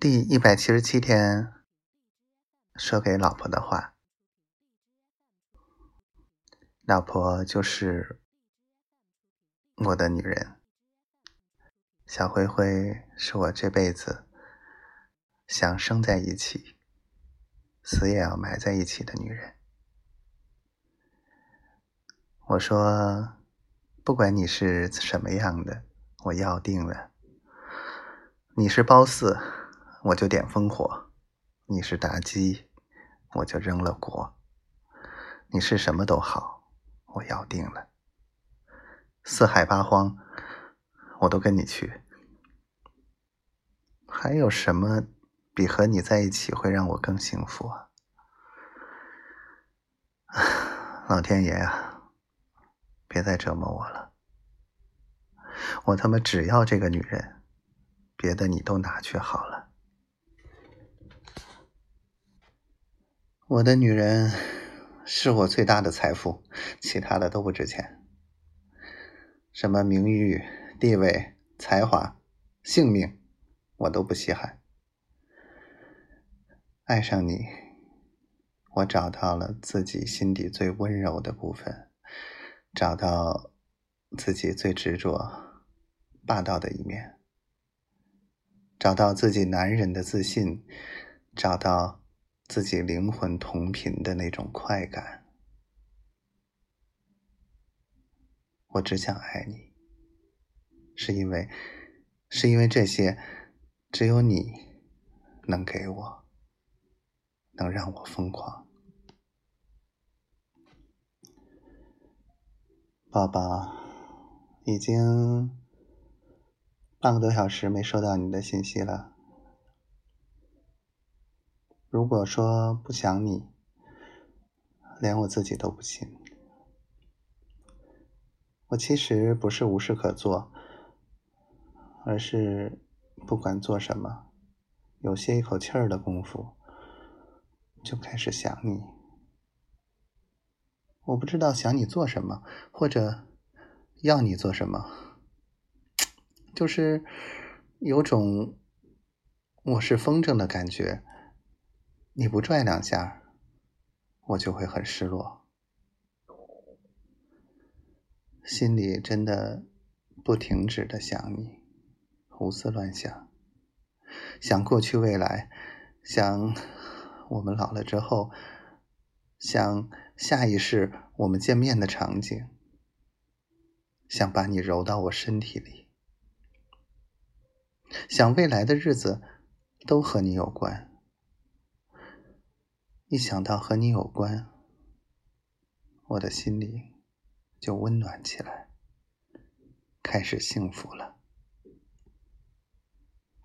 第一百七十七天，说给老婆的话。老婆就是我的女人，小灰灰是我这辈子想生在一起，死也要埋在一起的女人。我说，不管你是什么样的，我要定了。你是褒姒。我就点烽火，你是妲己，我就扔了锅。你是什么都好，我要定了。四海八荒，我都跟你去。还有什么比和你在一起会让我更幸福啊？老天爷啊，别再折磨我了！我他妈只要这个女人，别的你都拿去好了。我的女人是我最大的财富，其他的都不值钱。什么名誉、地位、才华、性命，我都不稀罕。爱上你，我找到了自己心底最温柔的部分，找到自己最执着、霸道的一面，找到自己男人的自信，找到。自己灵魂同频的那种快感，我只想爱你，是因为，是因为这些，只有你能给我，能让我疯狂。宝宝，已经半个多小时没收到你的信息了。如果说不想你，连我自己都不信。我其实不是无事可做，而是不管做什么，有歇一口气儿的功夫，就开始想你。我不知道想你做什么，或者要你做什么，就是有种我是风筝的感觉。你不拽两下，我就会很失落，心里真的不停止的想你，胡思乱想，想过去未来，想我们老了之后，想下一世我们见面的场景，想把你揉到我身体里，想未来的日子都和你有关。一想到和你有关，我的心里就温暖起来，开始幸福了。